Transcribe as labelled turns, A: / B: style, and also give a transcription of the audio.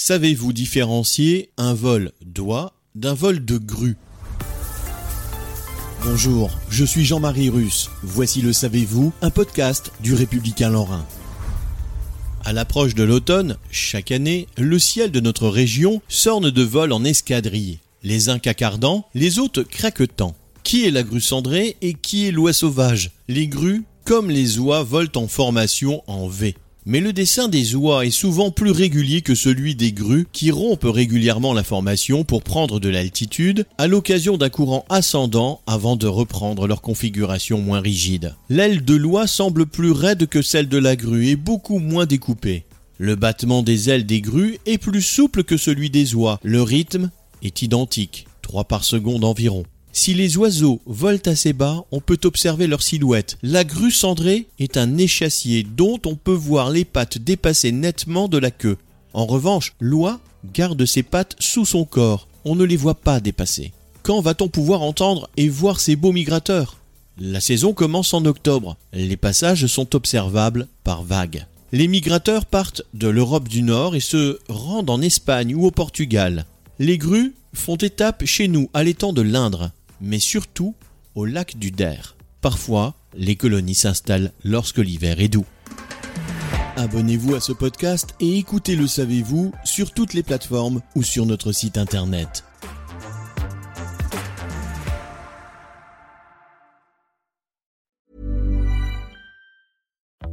A: Savez-vous différencier un vol d'oie d'un vol de grue? Bonjour, je suis Jean-Marie Russe. Voici le Savez-vous, un podcast du Républicain Lorrain. À l'approche de l'automne, chaque année, le ciel de notre région s'orne de vols en escadrille. Les uns cacardants, les autres craquetants. Qui est la grue cendrée et qui est l'oie sauvage? Les grues, comme les oies, volent en formation en V. Mais le dessin des oies est souvent plus régulier que celui des grues qui rompent régulièrement la formation pour prendre de l'altitude à l'occasion d'un courant ascendant avant de reprendre leur configuration moins rigide. L'aile de l'oie semble plus raide que celle de la grue et beaucoup moins découpée. Le battement des ailes des grues est plus souple que celui des oies. Le rythme est identique, 3 par seconde environ. Si les oiseaux volent assez bas, on peut observer leur silhouette. La grue cendrée est un échassier dont on peut voir les pattes dépasser nettement de la queue. En revanche, l'oie garde ses pattes sous son corps. On ne les voit pas dépasser. Quand va-t-on pouvoir entendre et voir ces beaux migrateurs? La saison commence en octobre. Les passages sont observables par vagues. Les migrateurs partent de l'Europe du Nord et se rendent en Espagne ou au Portugal. Les grues font étape chez nous à l'étang de l'Indre mais surtout au lac du Der. Parfois, les colonies s'installent lorsque l'hiver est doux. Abonnez-vous à ce podcast et écoutez Le Savez-vous sur toutes les plateformes ou sur notre site internet.